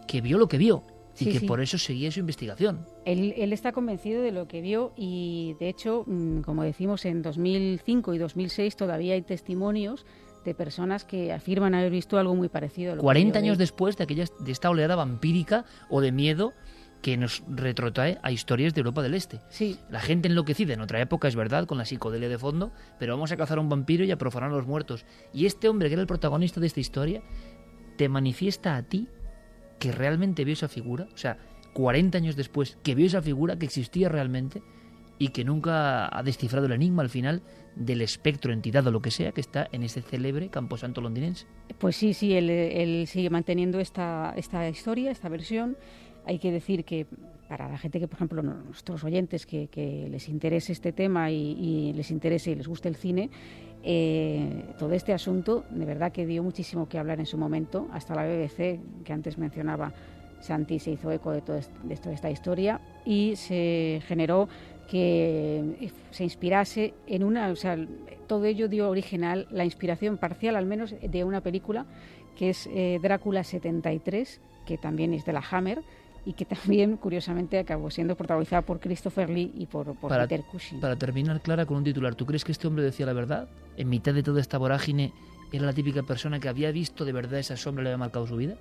que vio lo que vio y que por eso seguía su investigación. Él, él, está convencido de lo que vio y, de hecho, mm, como decimos, en 2005 y 2006 todavía hay testimonios de personas que afirman haber visto algo muy parecido. A lo 40 años después de, aquella, de esta oleada vampírica o de miedo que nos retrotrae a historias de Europa del Este. Sí. La gente enloquecida en otra época, es verdad, con la psicodelia de fondo, pero vamos a cazar a un vampiro y a profanar a los muertos. Y este hombre, que era el protagonista de esta historia, te manifiesta a ti que realmente vio esa figura, o sea, 40 años después, que vio esa figura que existía realmente y que nunca ha descifrado el enigma al final del espectro, entidad o lo que sea que está en ese célebre camposanto londinense. Pues sí, sí, él, sigue manteniendo esta, esta historia, esta versión. Hay que decir que para la gente que, por ejemplo, nuestros oyentes que, les interese este tema y, les interese y les guste el cine, eh, todo este asunto de verdad que dio muchísimo que hablar en su momento, hasta la BBC, que antes mencionaba Santi, se hizo eco de, todo de toda esta historia y se generó que se inspirase en una, o sea, todo ello dio original, la inspiración parcial al menos de una película que es eh, Drácula 73, que también es de la Hammer, y que también, curiosamente, acabó siendo protagonizada por Christopher Lee y por, Peter Cushing. Para terminar, Clara, con un titular, ¿tú crees que este hombre decía la verdad? En mitad de toda esta vorágine, ¿era la típica persona que había visto de verdad esa sombra y le había marcado su vida?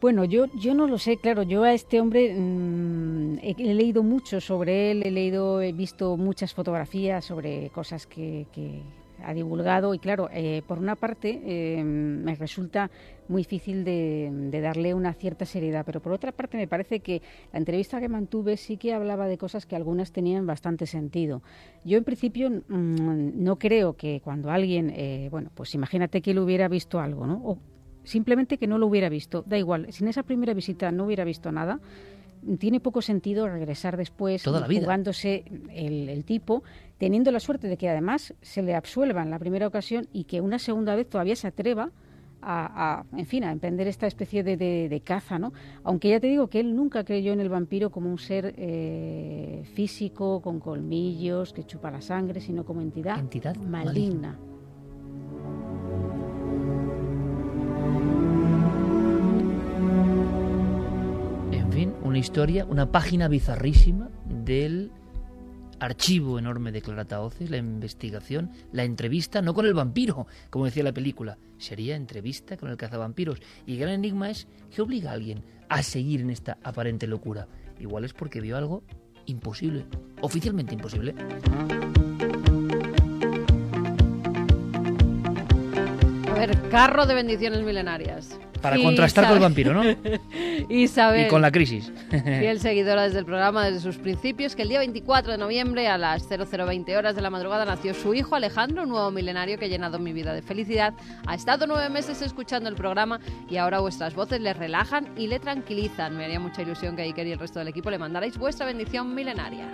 Bueno, yo, yo no lo sé, claro, yo a este hombre mm, he, leído mucho sobre él, he leído, he visto muchas fotografías sobre cosas que, ha divulgado y claro, eh, por una parte eh, me resulta muy difícil de, darle una cierta seriedad, pero por otra parte me parece que la entrevista que mantuve sí que hablaba de cosas que algunas tenían bastante sentido. Yo en principio mm, no creo que cuando alguien, eh, bueno, pues imagínate que él hubiera visto algo, ¿no? O simplemente que no lo hubiera visto, da igual, si en esa primera visita no hubiera visto nada, tiene poco sentido regresar después jugándose el, tipo, teniendo la suerte de que además se le absuelva en la primera ocasión y que una segunda vez todavía se atreva a, en fin, a emprender esta especie de, caza, ¿no? Aunque ya te digo que él nunca creyó en el vampiro como un ser eh, físico, con colmillos, que chupa la sangre, sino como entidad, entidad maligna. Una historia, una página bizarrísima del archivo enorme de Clara Taoces, la investigación, la entrevista, no con el vampiro, como decía la película, sería entrevista con el cazavampiros. Y el gran enigma es, ¿qué obliga a alguien a seguir en esta aparente locura? Igual es porque vio algo imposible, oficialmente imposible. Ver, carro de bendiciones milenarias. Para contrastar con el vampiro, ¿no? Isabel. Y con la crisis. Fiel seguidora desde el programa desde sus principios, que el día 24 de noviembre a las 0020 horas de la madrugada nació su hijo Alejandro, un nuevo milenario que ha llenado mi vida de felicidad. Ha estado nueve meses escuchando el programa y ahora vuestras voces le relajan y le tranquilizan. Me haría mucha ilusión que Iker y el resto del equipo le mandarais vuestra bendición milenaria.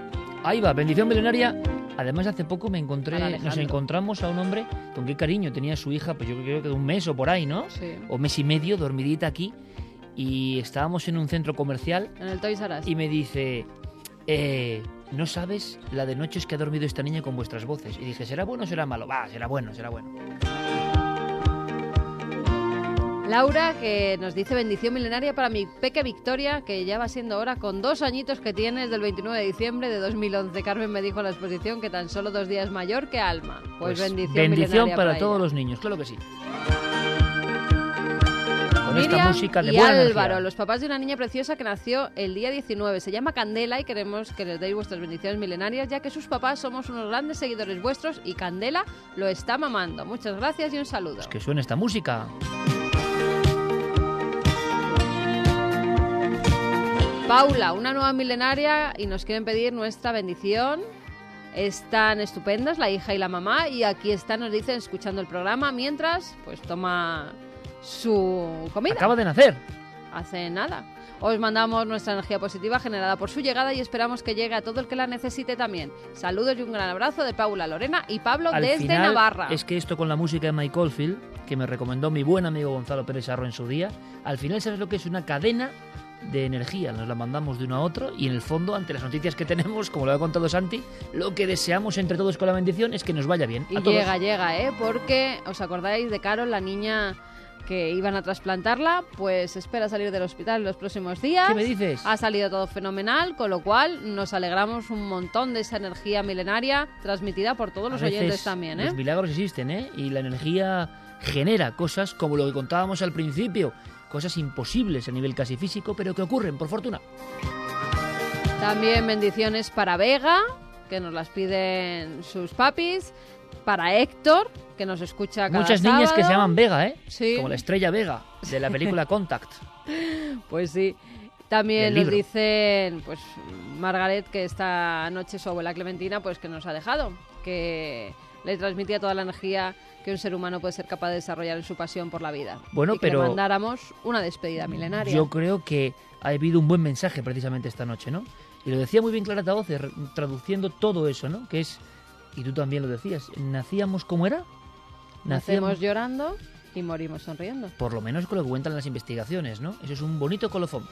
Ahí va, bendición milenaria. Además, hace poco me encontré, nos encontramos a un hombre con qué cariño tenía su hija, pues yo creo que de un mes o por ahí, ¿no? Sí. O mes y medio, dormidita aquí. Y estábamos en un centro comercial En el Toys R Us. y me dice, eh, no sabes la de noches que ha dormido esta niña con vuestras voces. Y dije, ¿será bueno o será malo? Va, será bueno, será bueno. Laura, que nos dice bendición milenaria para mi peque Victoria, que ya va siendo hora con dos añitos que tiene desde el 29 de diciembre de 2011. Carmen me dijo en la exposición que tan solo dos días mayor que Alma. Pues, bendición, bendición milenaria para ella. todos los niños, claro que sí. Con esta música de y buena Álvaro, energía. los papás de una niña preciosa que nació el día 19. Se llama Candela y queremos que les deis vuestras bendiciones milenarias, ya que sus papás somos unos grandes seguidores vuestros y Candela lo está mamando. Muchas gracias y un saludo. Que suene esta música. Paula, una nueva milenaria y nos quieren pedir nuestra bendición. Están estupendas la hija y la mamá y aquí están, nos dicen, escuchando el programa mientras pues toma su comida. Acaba de nacer. Hace nada. Os mandamos nuestra energía positiva generada por su llegada y esperamos que llegue a todo el que la necesite también. Saludos y un gran abrazo de Paula, Lorena y Pablo Al desde final, Navarra. Es que esto con la música de Mike Oldfield, que me recomendó mi buen amigo Gonzalo Pérez Sarro en su día, al final sabes lo que es una cadena de energía. Nos la mandamos de uno a otro y en el fondo, ante las noticias que tenemos, como lo ha contado Santi, lo que deseamos entre todos con la bendición es que nos vaya bien. Y a todos. llega, llega, ¿eh? Porque, ¿os acordáis de Carol, la niña que iban a trasplantarla? Pues espera salir del hospital en los próximos días. ¿Qué me dices? Ha salido todo fenomenal, con lo cual nos alegramos un montón de esa energía milenaria transmitida por todos los A veces oyentes también, ¿eh? Los milagros existen, ¿eh? Y la energía genera cosas como lo que contábamos al principio, cosas imposibles a nivel casi físico, pero que ocurren, por fortuna. También bendiciones para Vega, que nos las piden sus papis. Para Héctor, que nos escucha cada Muchas niñas que se llaman Vega, ¿eh? Sí. Como la estrella Vega de la película Contact. Pues sí. También nos dicen, pues, Margaret, que esta noche su abuela Clementina, pues, que nos ha dejado. Que le transmitía toda la energía que un ser humano puede ser capaz de desarrollar en su pasión por la vida. Bueno, y que pero- le mandáramos una despedida milenaria. Yo creo que ha habido un buen mensaje precisamente esta noche, ¿no? Y lo decía muy bien Clara Taoce, re- traduciendo todo eso, ¿no? Que es, y tú también lo decías, nacíamos como era. Nacemos llorando y morimos sonriendo. por lo menos con lo que cuentan las investigaciones, ¿no? Eso es un bonito colofón.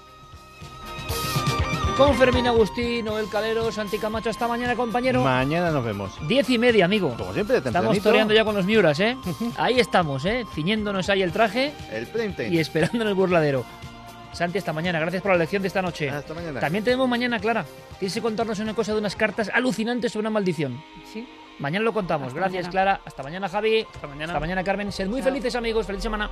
Con Fermín Agustín, Noel Calero, Santi Camacho, hasta mañana, compañero. Mañana nos vemos. Diez y media, amigo. Como siempre, Estamos tempranito. toreando ya con los Miuras, ¿eh? Ahí estamos, ¿eh? Ciñéndonos ahí el traje El time. y esperando en el burladero. Santi, hasta mañana. Gracias por la lección de esta noche. Hasta mañana. También tenemos mañana, Clara. Tienes que contarnos una cosa de unas cartas alucinantes sobre una maldición. Sí. Mañana lo contamos. Hasta Gracias, mañana. Clara. Hasta mañana, Javi. Hasta mañana. Hasta mañana, Carmen. Sed muy Chao. felices, amigos. Feliz semana.